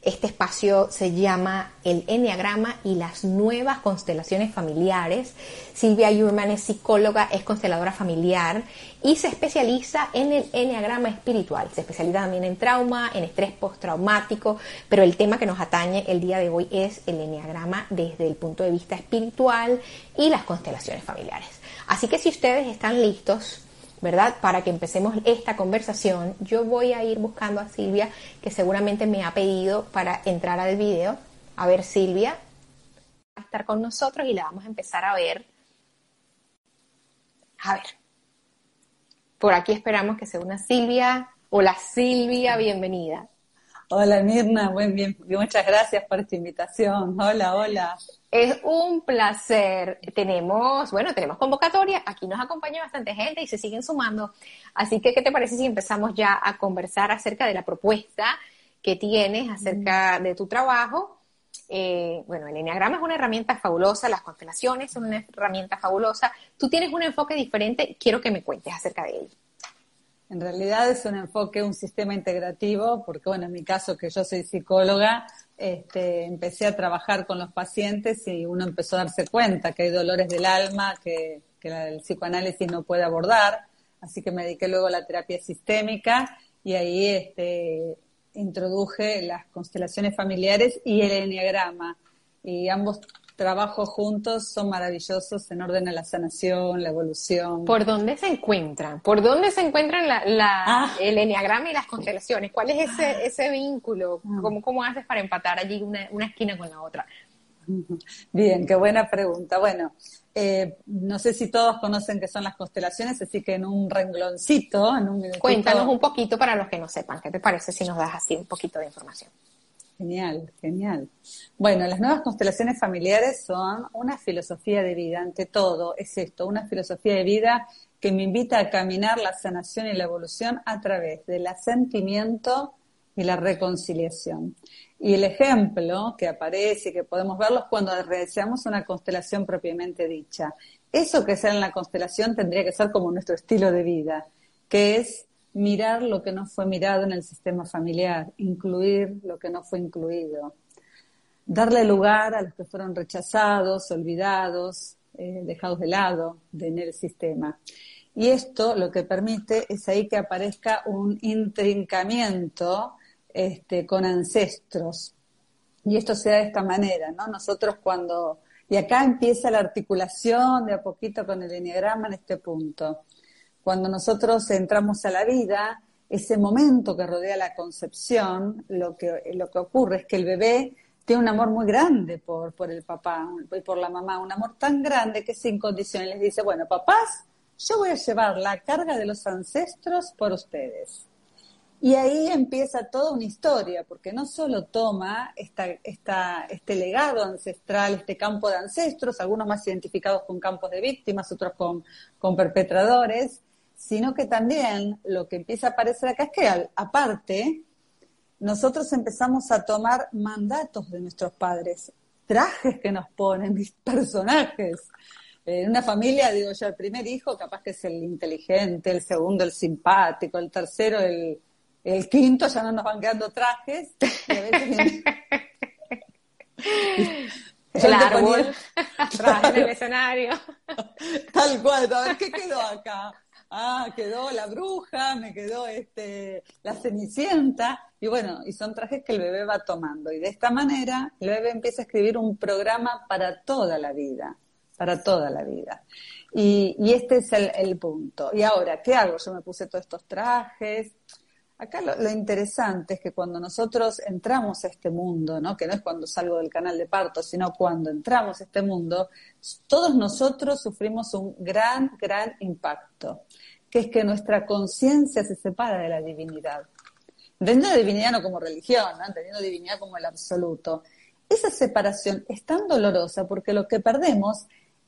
Este espacio se llama el Enneagrama y las nuevas constelaciones familiares. Silvia Yurman es psicóloga, es consteladora familiar y se especializa en el Enneagrama espiritual. Se especializa también en trauma, en estrés postraumático, pero el tema que nos atañe el día de hoy es el Enneagrama desde el punto de vista espiritual y las constelaciones familiares. Así que si ustedes están listos, ¿verdad? Para que empecemos esta conversación, yo voy a ir buscando a Silvia, que seguramente me ha pedido para entrar al video. A ver, Silvia, va a estar con nosotros y la vamos a empezar a ver. A ver. Por aquí esperamos que se una Silvia. Hola Silvia, bienvenida. Hola Mirna, buen bien, muchas gracias por esta invitación. Hola, hola. Es un placer. Tenemos, bueno, tenemos convocatoria. Aquí nos acompaña bastante gente y se siguen sumando. Así que, ¿qué te parece si empezamos ya a conversar acerca de la propuesta que tienes acerca de tu trabajo? Eh, bueno, el Enneagrama es una herramienta fabulosa, las constelaciones son una herramienta fabulosa. Tú tienes un enfoque diferente, quiero que me cuentes acerca de él. En realidad es un enfoque, un sistema integrativo, porque bueno, en mi caso que yo soy psicóloga, este, empecé a trabajar con los pacientes y uno empezó a darse cuenta que hay dolores del alma que, el psicoanálisis no puede abordar, así que me dediqué luego a la terapia sistémica y ahí este, introduje las constelaciones familiares y el enneagrama. Y ambos trabajos juntos son maravillosos en orden a la sanación, la evolución. ¿Por dónde se encuentran? ¿Por dónde se encuentran la, ah. el enneagrama y las constelaciones? ¿Cuál es ese, ese vínculo? Ah. ¿Cómo, ¿Cómo haces para empatar allí una, una esquina con la otra? Bien, qué buena pregunta. Bueno, eh, no sé si todos conocen qué son las constelaciones, así que en un rengloncito, en un Cuéntanos un poquito para los que no sepan. ¿Qué te parece si nos das así un poquito de información? Genial, genial. Bueno, las nuevas constelaciones familiares son una filosofía de vida, ante todo, es esto, una filosofía de vida que me invita a caminar la sanación y la evolución a través del asentimiento y la reconciliación. Y el ejemplo que aparece y que podemos verlo es cuando deseamos una constelación propiamente dicha. Eso que sea en la constelación tendría que ser como nuestro estilo de vida, que es mirar lo que no fue mirado en el sistema familiar, incluir lo que no fue incluido, darle lugar a los que fueron rechazados, olvidados, eh, dejados de lado en el sistema. Y esto lo que permite es ahí que aparezca un intrincamiento este, con ancestros. Y esto se da de esta manera, ¿no? Nosotros cuando... Y acá empieza la articulación de a poquito con el enneagrama en este punto cuando nosotros entramos a la vida, ese momento que rodea la concepción, lo que, lo que ocurre es que el bebé tiene un amor muy grande por, por el papá y por la mamá, un amor tan grande que sin condiciones les dice, bueno, papás, yo voy a llevar la carga de los ancestros por ustedes. Y ahí empieza toda una historia, porque no solo toma esta, esta, este legado ancestral, este campo de ancestros, algunos más identificados con campos de víctimas, otros con, con perpetradores, sino que también lo que empieza a aparecer acá es que aparte nosotros empezamos a tomar mandatos de nuestros padres, trajes que nos ponen, personajes. En una familia, digo yo, el primer hijo capaz que es el inteligente, el segundo el simpático, el tercero el, el quinto ya no nos van quedando trajes. Y a veces el árbol, traje en el escenario. Tal cual, a ver qué quedó acá ah, quedó la bruja, me quedó este, la cenicienta, y bueno, y son trajes que el bebé va tomando. Y de esta manera el bebé empieza a escribir un programa para toda la vida, para toda la vida. Y, y este es el, el, punto. Y ahora, ¿qué hago? Yo me puse todos estos trajes. Acá lo, interesante es que cuando nosotros entramos a este mundo, ¿no? que no es cuando salgo del canal de parto, sino cuando entramos a este mundo, todos nosotros sufrimos un gran, gran impacto, que es que nuestra conciencia se separa de la divinidad. Entendiendo divinidad no como religión, ¿no? entendiendo divinidad como el absoluto. Esa separación es tan dolorosa porque lo que perdemos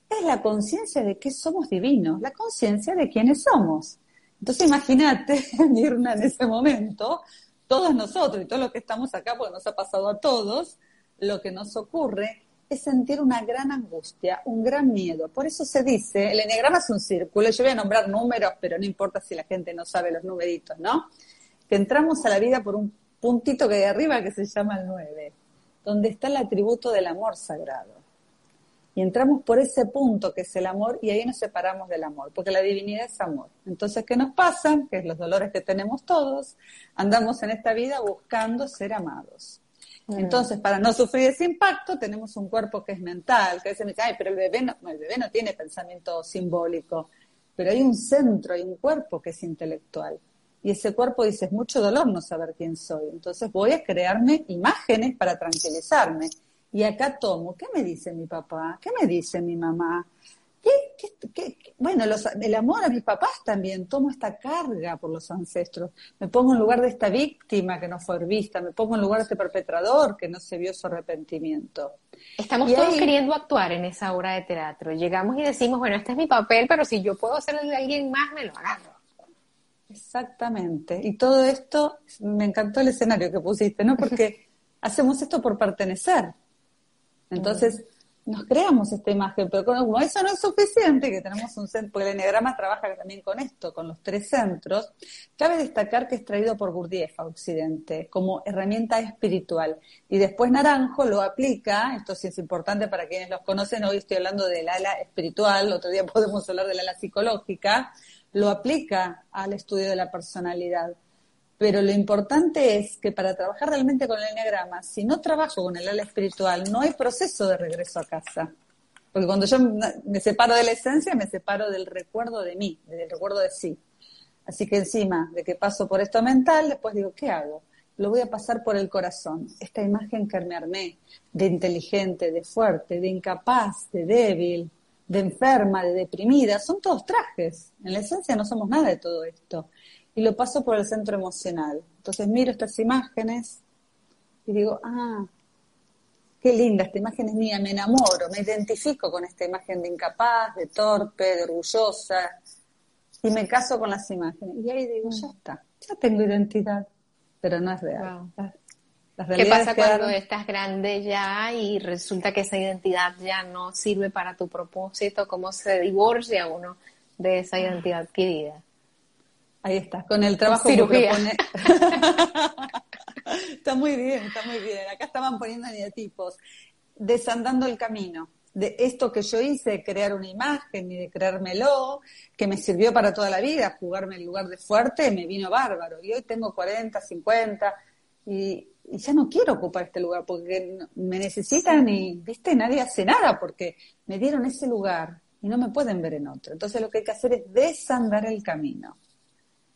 es la conciencia de que somos divinos, la conciencia de quiénes somos. Entonces imagínate, Mirna, en ese momento, todos nosotros y todos los que estamos acá, porque nos ha pasado a todos, lo que nos ocurre es sentir una gran angustia, un gran miedo. Por eso se dice, el enneagrama es un círculo, yo voy a nombrar números, pero no importa si la gente no sabe los numeritos, ¿no? Que entramos a la vida por un puntito que hay arriba que se llama el 9, donde está el atributo del amor sagrado. Y entramos por ese punto que es el amor y ahí nos separamos del amor, porque la divinidad es amor. Entonces, ¿qué nos pasa? Que es los dolores que tenemos todos, andamos en esta vida buscando ser amados. Mm. Entonces, para no sufrir ese impacto, tenemos un cuerpo que es mental, que a veces me dice, ay, pero el bebé no, el bebé no tiene pensamiento simbólico, pero hay un centro, hay un cuerpo que es intelectual. Y ese cuerpo dice, es mucho dolor no saber quién soy. Entonces voy a crearme imágenes para tranquilizarme. Y acá tomo, ¿qué me dice mi papá? ¿Qué me dice mi mamá? ¿Qué, bueno, el amor a mis papás también, tomo esta carga por los ancestros, me pongo en lugar de esta víctima que no fue vista, me pongo en lugar de este perpetrador que no se vio su arrepentimiento. Estamos todos queriendo actuar en esa obra de teatro. Llegamos y decimos, bueno, este es mi papel, pero si yo puedo hacer de alguien más, me lo agarro. Exactamente. Y todo esto, me encantó el escenario que pusiste, ¿no? Porque hacemos esto por pertenecer. Entonces, nos creamos esta imagen, pero como eso no es suficiente, que tenemos un centro, porque el Enneagrama trabaja también con esto, con los tres centros, cabe destacar que es traído por Gurdjieff a Occidente como herramienta espiritual. Y después Naranjo lo aplica, esto sí es importante para quienes los conocen, hoy estoy hablando del ala espiritual, otro día podemos hablar del ala psicológica, lo aplica al estudio de la personalidad. Pero lo importante es que para trabajar realmente con el enneagrama, si no trabajo con el ala espiritual, no hay proceso de regreso a casa. Porque cuando yo me separo de la esencia, me separo del recuerdo de mí, del recuerdo de sí. Así que encima de que paso por esto mental, después digo, ¿qué hago? Lo voy a pasar por el corazón. Esta imagen que me armé de inteligente, de fuerte, de incapaz, de débil, de enferma, de deprimida, son todos trajes. En la esencia no somos nada de todo esto y lo paso por el centro emocional. Entonces miro estas imágenes y digo, ah, qué linda, esta imagen es mía, me enamoro, me identifico con esta imagen de incapaz, de torpe, de orgullosa, y me caso con las imágenes. Y ahí digo, ya está, ya tengo identidad, pero no es real. ¿Qué pasa cuando estás grande ya y resulta que esa identidad ya no sirve para tu propósito? ¿Cómo se divorcia uno de esa identidad adquirida? Ahí está, con el trabajo que propone. está muy bien, está muy bien. Acá estaban poniendo tipos, desandando el camino de esto que yo hice, de crear una imagen y de creérmelo, que me sirvió para toda la vida, jugarme el lugar de fuerte, me vino bárbaro. Y hoy tengo 40, 50 y, y ya no quiero ocupar este lugar porque me necesitan y, viste, nadie hace nada porque me dieron ese lugar y no me pueden ver en otro. Entonces lo que hay que hacer es desandar el camino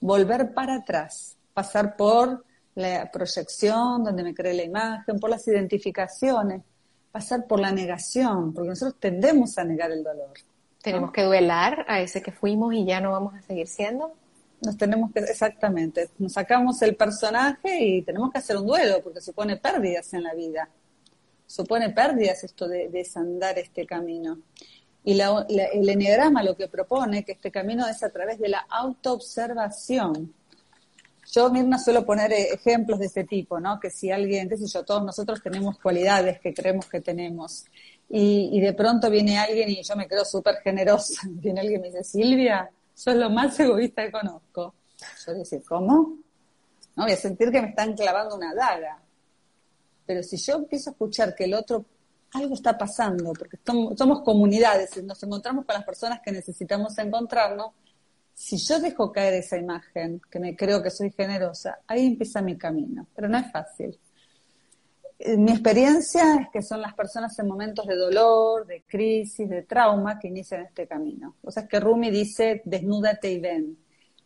volver para atrás, pasar por la proyección, donde me cree la imagen, por las identificaciones, pasar por la negación, porque nosotros tendemos a negar el dolor. Tenemos que duelar a ese que fuimos y ya no vamos a seguir siendo. Nos tenemos que, exactamente, nos sacamos el personaje y tenemos que hacer un duelo, porque supone pérdidas en la vida. Supone pérdidas esto de desandar este camino. Y el enneagrama lo que propone que este camino es a través de la autoobservación. Yo, Mirna, suelo poner eh, ejemplos de este tipo, ¿no? Que si alguien, qué sé yo, todos nosotros tenemos cualidades que creemos que tenemos. Y, de pronto viene alguien y yo me quedo súper generosa. Viene alguien y me dice, Silvia, sos lo más egoísta que conozco. Yo voy a decir, ¿cómo? No, voy a sentir que me están clavando una daga. Pero si yo empiezo a escuchar que el otro algo está pasando, porque somos comunidades, nos encontramos con las personas que necesitamos encontrarnos. Si yo dejo caer esa imagen, que me creo que soy generosa, ahí empieza mi camino, pero no es fácil. Eh, mi experiencia es que son las personas en momentos de dolor, de crisis, de trauma que inician este camino. O sea, es que Rumi dice, desnúdate y ven.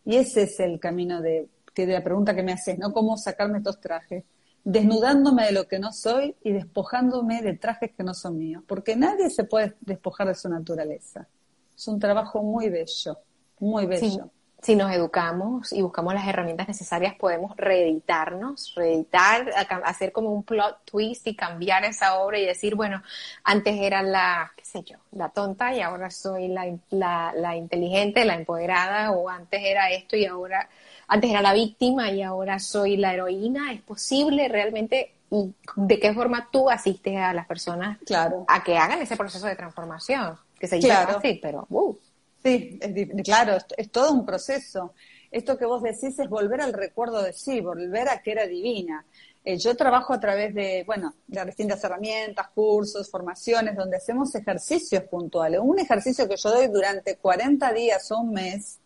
Y ese es el camino de de la pregunta que me haces, ¿no? ¿Cómo sacarme estos trajes? Desnudándome de lo que no soy y despojándome de trajes que no son míos, porque nadie se puede despojar de su naturaleza. Es un trabajo muy bello, muy bello si nos educamos y buscamos las herramientas necesarias, podemos reeditarnos, reeditar, hacer como un plot twist y cambiar esa obra y decir, bueno, antes era la, qué sé yo, la tonta y ahora soy la, la, inteligente, la empoderada, o antes era esto y ahora, antes era la víctima y ahora soy la heroína. ¿Es posible realmente? ¿Y de qué forma tú asistes a las personas claro. a que hagan ese proceso de transformación? Que se llama así, pero... Uh. Sí, claro, es, todo un proceso. Esto que vos decís es volver al recuerdo de sí, volver a que era divina. Eh, yo trabajo a través de, bueno, de distintas herramientas, cursos, formaciones, donde hacemos ejercicios puntuales. Un ejercicio que yo doy durante 40 días o un mes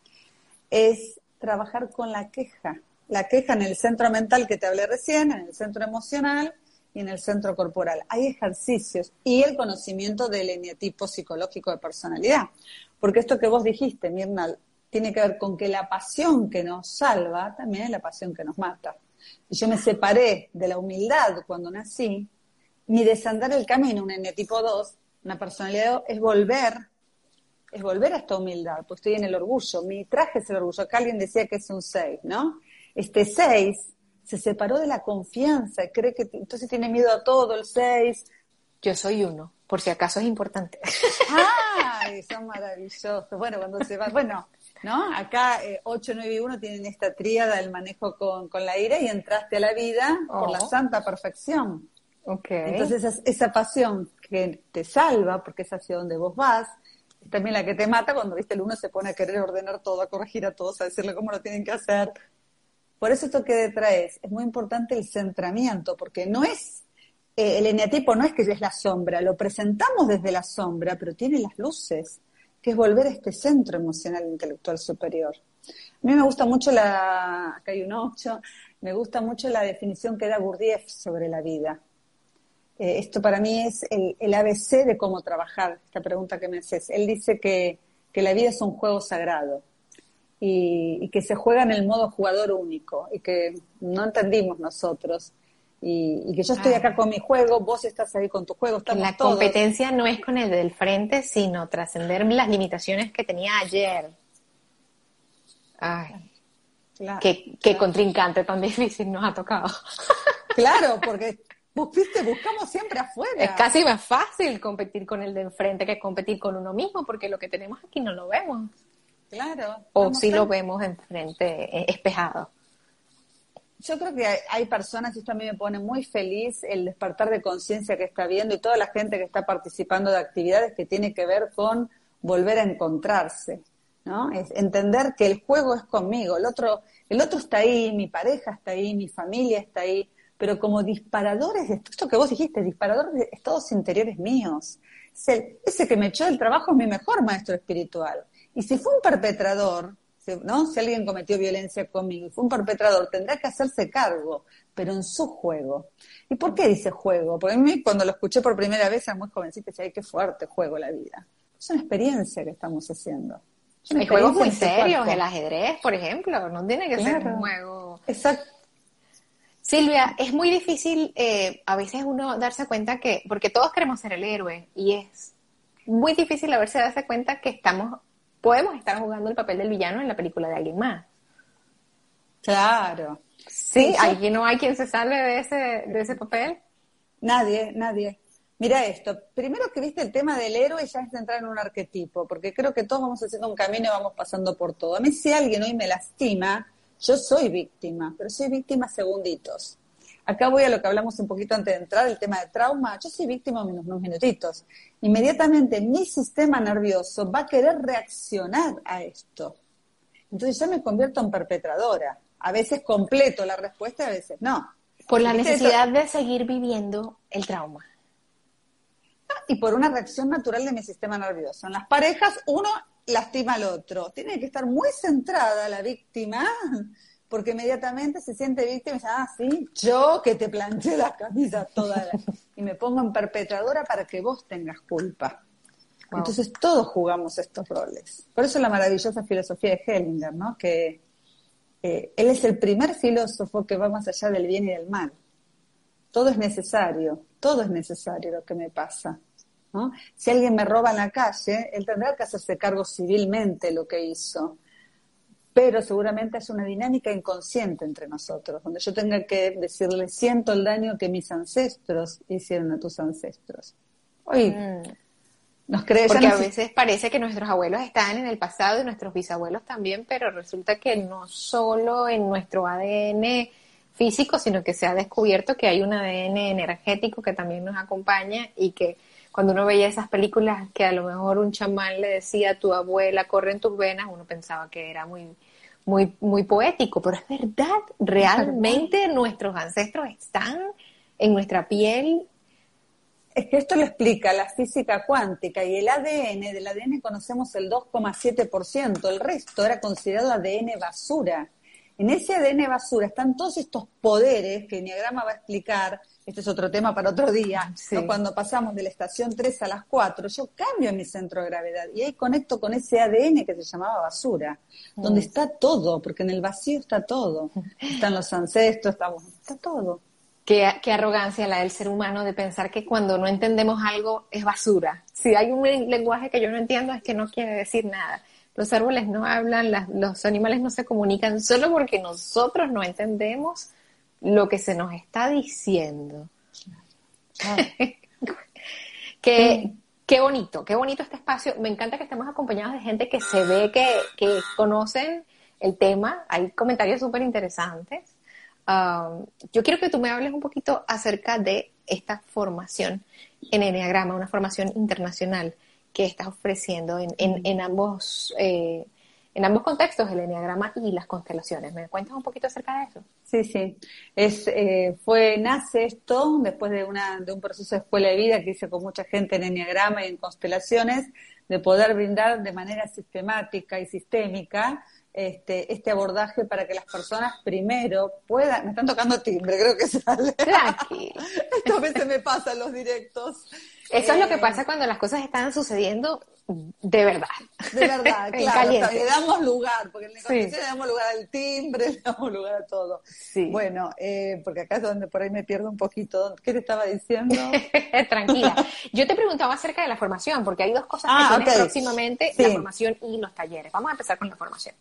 es trabajar con la queja. La queja en el centro mental que te hablé recién, en el centro emocional y en el centro corporal. Hay ejercicios y el conocimiento del eneatipo psicológico de personalidad. Porque esto que vos dijiste, Mirna, tiene que ver con que la pasión que nos salva también es la pasión que nos mata. Yo me separé de la humildad cuando nací, mi desandar el camino, un N tipo 2, una personalidad, es volver, es volver a esta humildad, pues estoy en el orgullo, mi traje es el orgullo. Acá alguien decía que es un 6, ¿no? Este 6 se separó de la confianza, cree que entonces tiene miedo a todo el 6. Yo soy uno por si acaso es importante. ¡Ay, son maravillosos! Bueno, cuando se va, bueno, ¿no? Acá eh, 8, 9 y 1 tienen esta tríada del manejo con, la ira y entraste a la vida por la oh. santa perfección. Okay. Entonces esa, pasión que te salva, porque es hacia donde vos vas, también la que te mata cuando, viste, el uno se pone a querer ordenar todo, a corregir a todos, a decirle cómo lo tienen que hacer. Por eso esto que detraes, es muy importante el centramiento, porque no es eh, el eneatipo no es que es la sombra, lo presentamos desde la sombra, pero tiene las luces, que es volver a este centro emocional intelectual superior. A mí me gusta mucho la, acá hay un 8, me gusta mucho la definición que da Gurdjieff sobre la vida. Eh, esto para mí es el, ABC de cómo trabajar, esta pregunta que me haces. Él dice que, la vida es un juego sagrado y, y, que se juega en el modo jugador único y que no entendimos nosotros y, que yo estoy acá con mi juego, vos estás ahí con tu juego, estamos La competencia no es con el del frente, sino trascender las limitaciones que tenía ayer. Ay, qué, contrincante tan difícil nos ha tocado. Claro, porque viste, buscamos siempre afuera. Es casi más fácil competir con el de enfrente que competir con uno mismo, porque lo que tenemos aquí no lo vemos. Claro. O si lo vemos enfrente, eh, espejado yo creo que hay, personas, y esto a mí me pone muy feliz, el despertar de conciencia que está viendo y toda la gente que está participando de actividades que tiene que ver con volver a encontrarse, ¿no? Es entender que el juego es conmigo, el otro, el otro está ahí, mi pareja está ahí, mi familia está ahí, pero como disparadores de esto que vos dijiste, disparadores de estados interiores míos. Ese, que me echó del trabajo es mi mejor maestro espiritual. Y si fue un perpetrador, ¿no? Si alguien cometió violencia conmigo y fue un perpetrador, tendrá que hacerse cargo, pero en su juego. ¿Y por qué dice juego? Porque a mí cuando lo escuché por primera vez era muy jovencita decía, qué fuerte juego la vida. Es una experiencia que estamos haciendo. Hay juegos muy serios, el ajedrez, por ejemplo, no tiene que ser un juego. Exacto. Silvia, es muy difícil eh, a veces uno darse cuenta que, porque todos queremos ser el héroe, y es muy difícil a veces darse cuenta que estamos podemos estar jugando el papel del villano en la película de alguien más. Claro. Sí, ¿hay, no hay quien se salve de ese, de ese papel. Nadie, nadie. Mira esto, primero que viste el tema del héroe ya es entrar en un arquetipo, porque creo que todos vamos haciendo un camino y vamos pasando por todo. A mí si alguien hoy me lastima, yo soy víctima, pero soy víctima segunditos. Acá voy a lo que hablamos un poquito antes de entrar, el tema de trauma. Yo soy víctima en unos minutitos. Inmediatamente mi sistema nervioso va a querer reaccionar a esto. Entonces yo me convierto en perpetradora. A veces completo la respuesta, a veces no. Por la necesidad de seguir viviendo el trauma. Y por una reacción natural de mi sistema nervioso. En las parejas uno lastima al otro. Tiene que estar muy centrada la víctima porque inmediatamente se siente víctima y dice, ah, sí, yo que te planché la camisa toda y me pongo en perpetradora para que vos tengas culpa. Entonces todos jugamos estos roles. Por eso la maravillosa filosofía de Hellinger, ¿no? Que, eh, él es el primer filósofo que va más allá del bien y del mal. Todo es necesario, todo es necesario lo que me pasa. Si alguien me roba en la calle, él tendrá que hacerse cargo civilmente lo que hizo. Pero seguramente es una dinámica inconsciente entre nosotros, donde yo tenga que decirle, siento el daño que mis ancestros hicieron a tus ancestros. Hoy mm. nos creemos. Porque a veces parece que nuestros abuelos están en el pasado y nuestros bisabuelos también, pero resulta que no solo en nuestro ADN físico, sino que se ha descubierto que hay un ADN energético que también nos acompaña y que cuando uno veía esas películas que a lo mejor un chamán le decía a tu abuela corre en tus venas, uno pensaba que era muy, muy, muy poético, pero es verdad, realmente nuestros ancestros están en nuestra piel. Es que esto lo explica la física cuántica y el ADN, del ADN conocemos el 2,7%, el resto era considerado ADN basura. En ese ADN basura están todos estos poderes que el Enneagrama va a explicar, este es otro tema para otro día, cuando pasamos de la estación 3 a las 4, yo cambio mi centro de gravedad y ahí conecto con ese ADN que se llamaba basura, donde está todo, porque en el vacío está todo. Están los ancestros, estamos, está todo. Qué, qué, arrogancia la del ser humano de pensar que cuando no entendemos algo es basura. Si hay un lenguaje que yo no entiendo es que no quiere decir nada. Los árboles no hablan, los animales no se comunican solo porque nosotros no entendemos lo que se nos está diciendo. qué, qué bonito, qué bonito este espacio. Me encanta que estemos acompañados de gente que se ve que, que conocen el tema. Hay comentarios súper interesantes. Um, yo quiero que tú me hables un poquito acerca de esta formación en Enneagrama, una formación internacional que estás ofreciendo en, en, en ambos eh, en ambos contextos, el enneagrama y las constelaciones. ¿Me cuentas un poquito acerca de eso? Sí, sí. Es, eh, fue, nace esto después de, una, de un proceso de escuela de vida que hice con mucha gente en enneagrama y en constelaciones, de poder brindar de manera sistemática y sistémica este, este abordaje para que las personas primero puedan. Me están tocando timbre, creo que sale. Esto a veces me pasa en los directos. Eso es lo que eh, pasa cuando las cosas están sucediendo de verdad. De verdad, claro. le damos lugar, porque en la sí. le damos lugar al timbre, le damos lugar a todo. Sí. Bueno, eh, porque acá es donde por ahí me pierdo un poquito. ¿Qué te estaba diciendo? Tranquila. Yo te preguntaba acerca de la formación, porque hay dos cosas que ah, próximamente, la formación y los talleres. Vamos a empezar con la formación.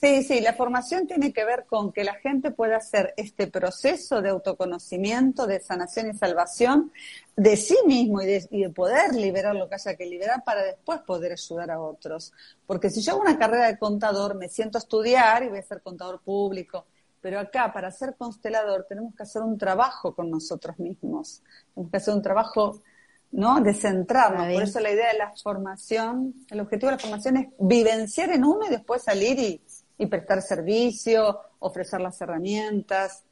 Sí, sí, la formación tiene que ver con que la gente pueda hacer este proceso de autoconocimiento, de sanación y salvación de sí mismo y de, poder liberar lo que haya que liberar para después poder ayudar a otros. Porque si yo hago una carrera de contador, me siento a estudiar y voy a ser contador público. Pero acá, para ser constelador, tenemos que hacer un trabajo con nosotros mismos. Tenemos que hacer un trabajo ¿no? de centrarnos. Por eso la idea de la formación, el objetivo de la formación es vivenciar en uno y después salir y, y prestar servicio, ofrecer las herramientas.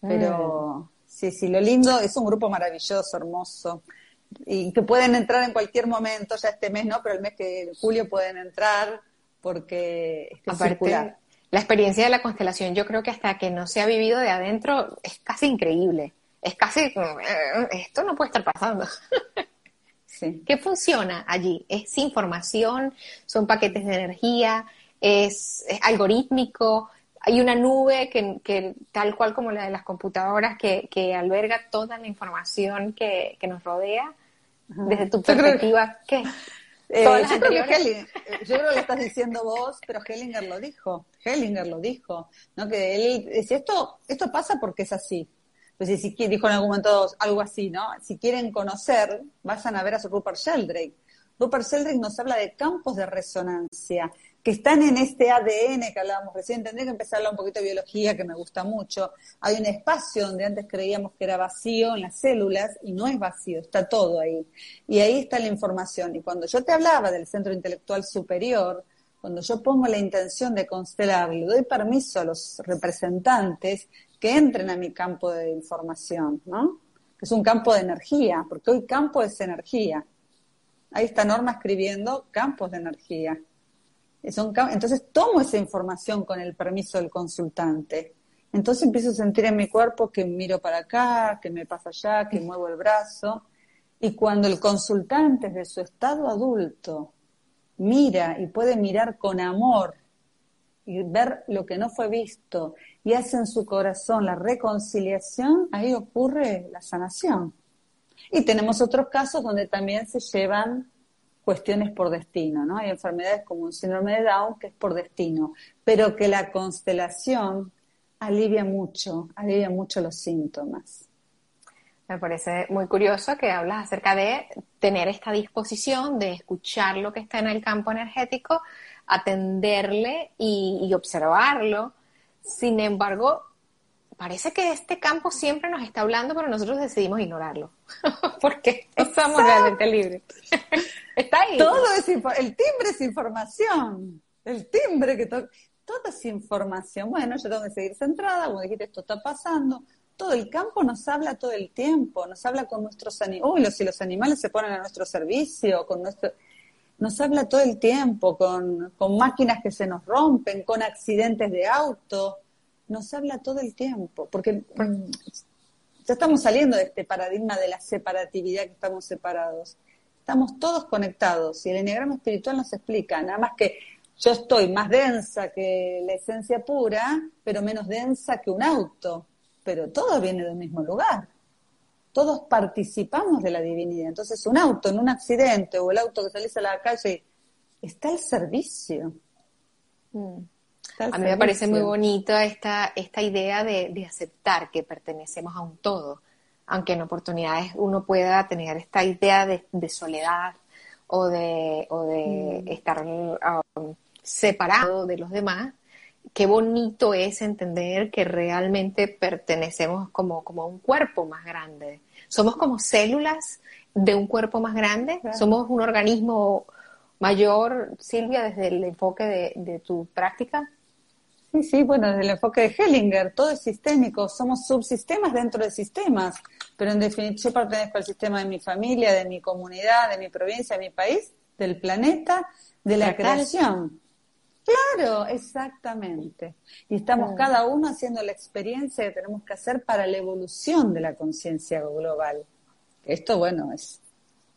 Pero mm. sí, sí, lo lindo es un grupo maravilloso, hermoso. Y que pueden entrar en cualquier momento, ya este mes no, pero el mes que julio pueden entrar porque es Aparte, La experiencia de la constelación, yo creo que hasta que no se ha vivido de adentro, es casi increíble. Es casi, eh, esto no puede estar pasando. Sí. ¿Qué funciona allí? ¿Es información? ¿Son paquetes de energía? Es, algorítmico, hay una nube que, tal cual como la de las computadoras que, alberga toda la información que, nos rodea. Desde tu perspectiva, ¿qué? Eh, yo, creo que yo creo que estás diciendo vos, pero Hellinger lo dijo. Hellinger lo dijo, ¿no? Que él decía, esto, esto pasa porque es así. Pues si, dijo en algún momento algo así, ¿no? Si quieren conocer, vayan a ver a su Rupert Sheldrake. Rupert Sheldrake nos habla de campos de resonancia que están en este ADN que hablábamos recién. Tendría que empezar a hablar un poquito de biología, que me gusta mucho. Hay un espacio donde antes creíamos que era vacío en las células y no es vacío, está todo ahí. Y ahí está la información. Y cuando yo te hablaba del centro intelectual superior, cuando yo pongo la intención de constelar, le doy permiso a los representantes que entren a mi campo de información, ¿no? Es un campo de energía, porque hoy campo es energía. Ahí está Norma escribiendo campos de energía. Entonces tomo esa información con el permiso del consultante. Entonces empiezo a sentir en mi cuerpo que miro para acá, que me pasa allá, que muevo el brazo. Y cuando el consultante de su estado adulto mira y puede mirar con amor y ver lo que no fue visto y hace en su corazón la reconciliación, ahí ocurre la sanación. Y tenemos otros casos donde también se llevan cuestiones por destino, ¿no? Hay enfermedades como un síndrome de Down que es por destino, pero que la constelación alivia mucho, alivia mucho los síntomas. Me parece muy curioso que hablas acerca de tener esta disposición de escuchar lo que está en el campo energético, atenderle y, observarlo. Sin embargo, parece que este campo siempre nos está hablando, pero nosotros decidimos ignorarlo. Porque no somos realmente libres. está ahí. Todo es el timbre es información. El timbre que todo es información. Bueno, yo tengo que seguir centrada, como dijiste, esto está pasando todo el campo nos habla todo el tiempo, nos habla con nuestros animales, uy, si los animales se ponen a nuestro servicio, con nuestro, nos habla todo el tiempo, con, con máquinas que se nos rompen, con accidentes de auto, nos habla todo el tiempo, porque mm, ya estamos saliendo de este paradigma de la separatividad que estamos separados. Estamos todos conectados y el enneagrama espiritual nos explica, nada más que yo estoy más densa que la esencia pura, pero menos densa que un auto pero todo viene del mismo lugar. Todos participamos de la divinidad. Entonces, un auto en un accidente o el auto que salís a la calle está al servicio. Mm. A mí me parece muy bonita esta, esta idea de, aceptar que pertenecemos a un todo, aunque en oportunidades uno pueda tener esta idea de, soledad o de, o de mm. estar um, separado de los demás, qué bonito es entender que realmente pertenecemos como, como a un cuerpo más grande. Somos como células de un cuerpo más grande, somos un organismo mayor, Silvia, desde el enfoque de, de tu práctica. Sí, sí, bueno, desde el enfoque de Hellinger, todo es sistémico, somos subsistemas dentro de sistemas, pero en definitiva yo pertenezco al sistema de mi familia, de mi comunidad, de mi provincia, de mi país, del planeta, de la creación. Claro, exactamente. Y estamos cada uno haciendo la experiencia que tenemos que hacer para la evolución de la conciencia global. Esto, bueno, es,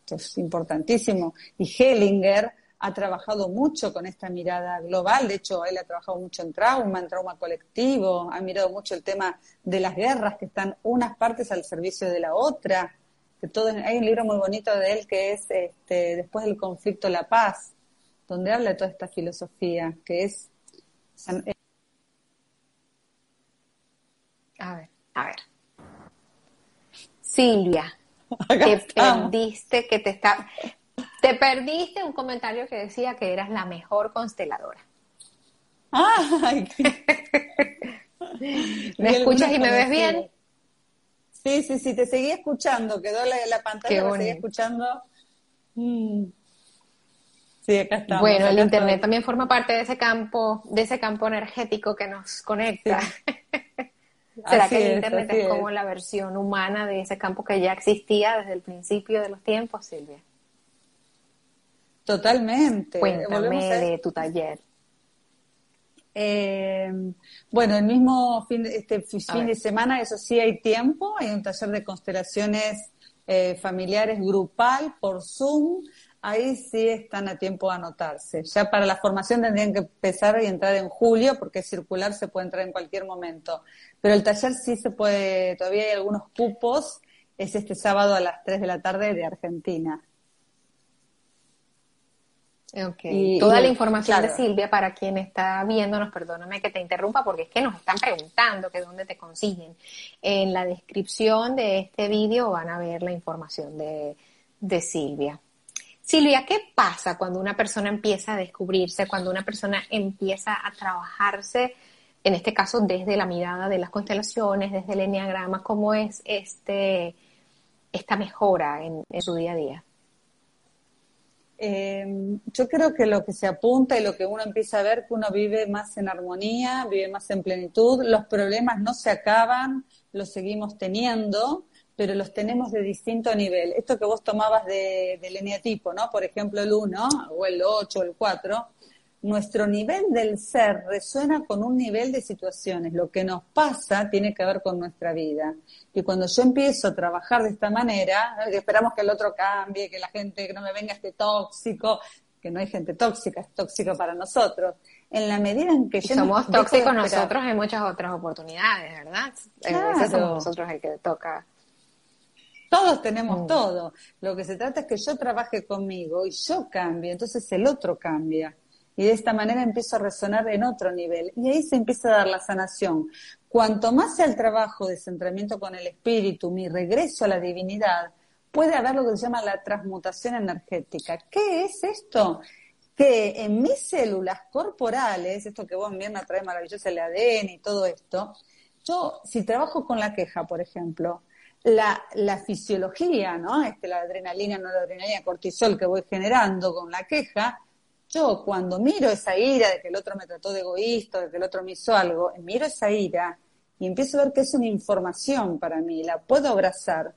es importantísimo. Y Hellinger ha trabajado mucho con esta mirada global. De hecho, él ha trabajado mucho en trauma, en trauma colectivo. Ha mirado mucho el tema de las guerras que están unas partes al servicio de la otra. Que todo, hay un libro muy bonito de él que es este, Después del conflicto, la paz donde habla de toda esta filosofía, que es... A ver, a ver. Silvia, te perdiste, que te está... Te perdiste un comentario que decía que eras la mejor consteladora. Ay, ¿Me escuchas y me ves bien? Sí, sí, sí, te seguí escuchando, quedó la, la pantalla, te seguí escuchando. Mm. Bueno, el internet también forma parte de ese campo, de ese campo energético que nos conecta. ¿Será que el internet es, como la versión humana de ese campo que ya existía desde el principio de los tiempos, Silvia? Totalmente. Cuéntame de tu taller. Eh, bueno, el mismo fin de, este fin de semana, eso sí hay tiempo, hay un taller de constelaciones eh, familiares grupal por Zoom ahí sí están a tiempo de anotarse. Ya para la formación tendrían que empezar y entrar en julio, porque circular se puede entrar en cualquier momento. Pero el taller sí se puede, todavía hay algunos cupos, es este sábado a las 3 de la tarde de Argentina. Okay. Toda la información de Silvia para quien está viéndonos, perdóname que te interrumpa porque es que nos están preguntando que dónde te consiguen. En la descripción de este vídeo van a ver la información de, de Silvia. Silvia, ¿qué pasa cuando una persona empieza a descubrirse, cuando una persona empieza a trabajarse, en este caso desde la mirada de las constelaciones, desde el enneagrama? ¿Cómo es este, esta mejora en, su día a día? Em, yo creo que lo que se apunta y lo que uno empieza a ver, que uno vive más en armonía, vive más en plenitud, los problemas no se acaban, los seguimos teniendo, pero los tenemos de distinto nivel. Esto que vos tomabas de, del eneatipo, ¿no? Por ejemplo, el 1 o el 8 o el 4, nuestro nivel del ser resuena con un nivel de situaciones. Lo que nos pasa tiene que ver con nuestra vida. Y cuando yo empiezo a trabajar de esta manera, esperamos que el otro cambie, que la gente que no me venga este tóxico, que no hay gente tóxica, es tóxica para nosotros. En la medida en que yo somos tóxicos nosotros en muchas otras oportunidades, ¿verdad? Claro. somos nosotros el que toca. Todos tenemos mm. todo. Lo que se trata es que yo trabaje conmigo y yo cambie, entonces el otro cambia. Y de esta manera empiezo a resonar en otro nivel. Y ahí se empieza a dar la sanación. Cuanto más sea el trabajo de centramiento con el espíritu, mi regreso a la divinidad, puede haber lo que se llama la transmutación energética. ¿Qué es esto? Que en mis células corporales, esto que vos Mirna trae maravilloso el ADN y todo esto, yo si trabajo con la queja, por ejemplo, la, la fisiología, ¿no? Este, la adrenalina, no la adrenalina, cortisol que voy generando con la queja, yo cuando miro esa ira de que el otro me trató de egoísta, de que el otro me hizo algo, miro esa ira y empiezo a ver que es una información para mí, la puedo abrazar.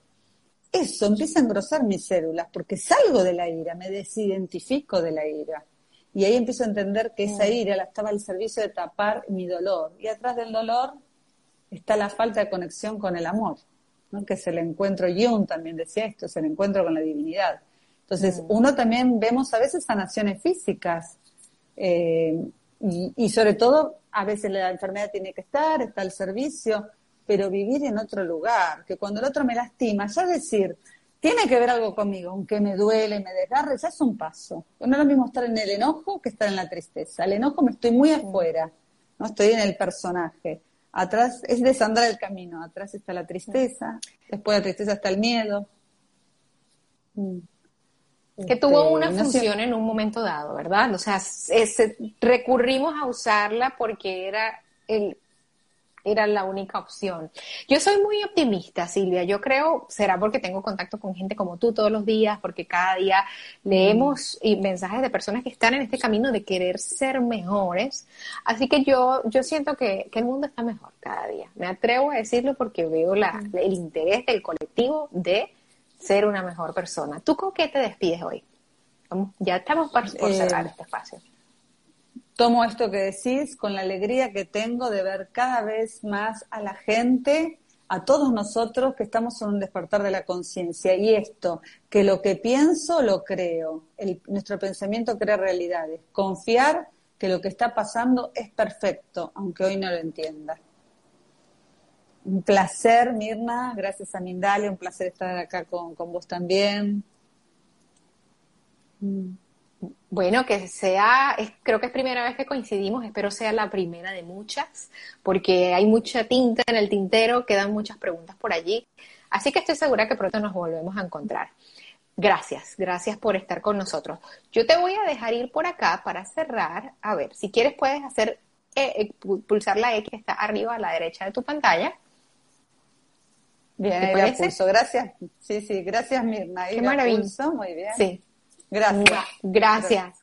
Eso empieza a engrosar mis células porque salgo de la ira, me desidentifico de la ira. Y ahí empiezo a entender que esa ira la estaba al servicio de tapar mi dolor. Y atrás del dolor está la falta de conexión con el amor, ¿no? que es el encuentro, Jung también decía esto, es el encuentro con la divinidad. Entonces, mm. uno también vemos a veces sanaciones físicas eh, y, sobre todo a veces la enfermedad tiene que estar, está al servicio, pero vivir en otro lugar, que cuando el otro me lastima, ya decir, tiene que ver algo conmigo, aunque me duele, me desgarre, ya es un paso. No es lo mismo estar en el enojo que estar en la tristeza. El enojo me estoy muy afuera, no estoy en el personaje. Atrás es desandar el camino, atrás está la tristeza, después de la tristeza está el miedo. Mm que tuvo una función en un momento dado, ¿verdad? O sea, recurrimos a usarla porque era el era la única opción. Yo soy muy optimista, Silvia. Yo creo, será porque tengo contacto con gente como tú todos los días, porque cada día leemos y mensajes de personas que están en este camino de querer ser mejores. Así que yo, yo siento que, el mundo está mejor cada día. Me atrevo a decirlo porque veo la, el interés del colectivo de ser una mejor persona. ¿Tú con qué te despides hoy? Ya estamos por, eh, cerrar este espacio. Tomo esto que decís con la alegría que tengo de ver cada vez más a la gente, a todos nosotros que estamos en un despertar de la conciencia. Y esto, que lo que pienso lo creo. nuestro pensamiento crea realidades. Confiar que lo que está pasando es perfecto, aunque hoy no lo entienda. Un placer, Mirna. Gracias a Mindalia. Un placer estar acá con, vos también. Bueno, que sea, creo que es primera vez que coincidimos, espero sea la primera de muchas, porque hay mucha tinta en el tintero, quedan muchas preguntas por allí, así que estoy segura que pronto nos volvemos a encontrar. Gracias, gracias por estar con nosotros. Yo te voy a dejar ir por acá para cerrar. A ver, si quieres puedes hacer, eh, eh, pulsar la X que está arriba a la derecha de tu pantalla Bien, ahí pulso. Gracias. Sí, sí, gracias Mirna. Qué maravilla. Muy bien. Sí. Gracias. Gracias.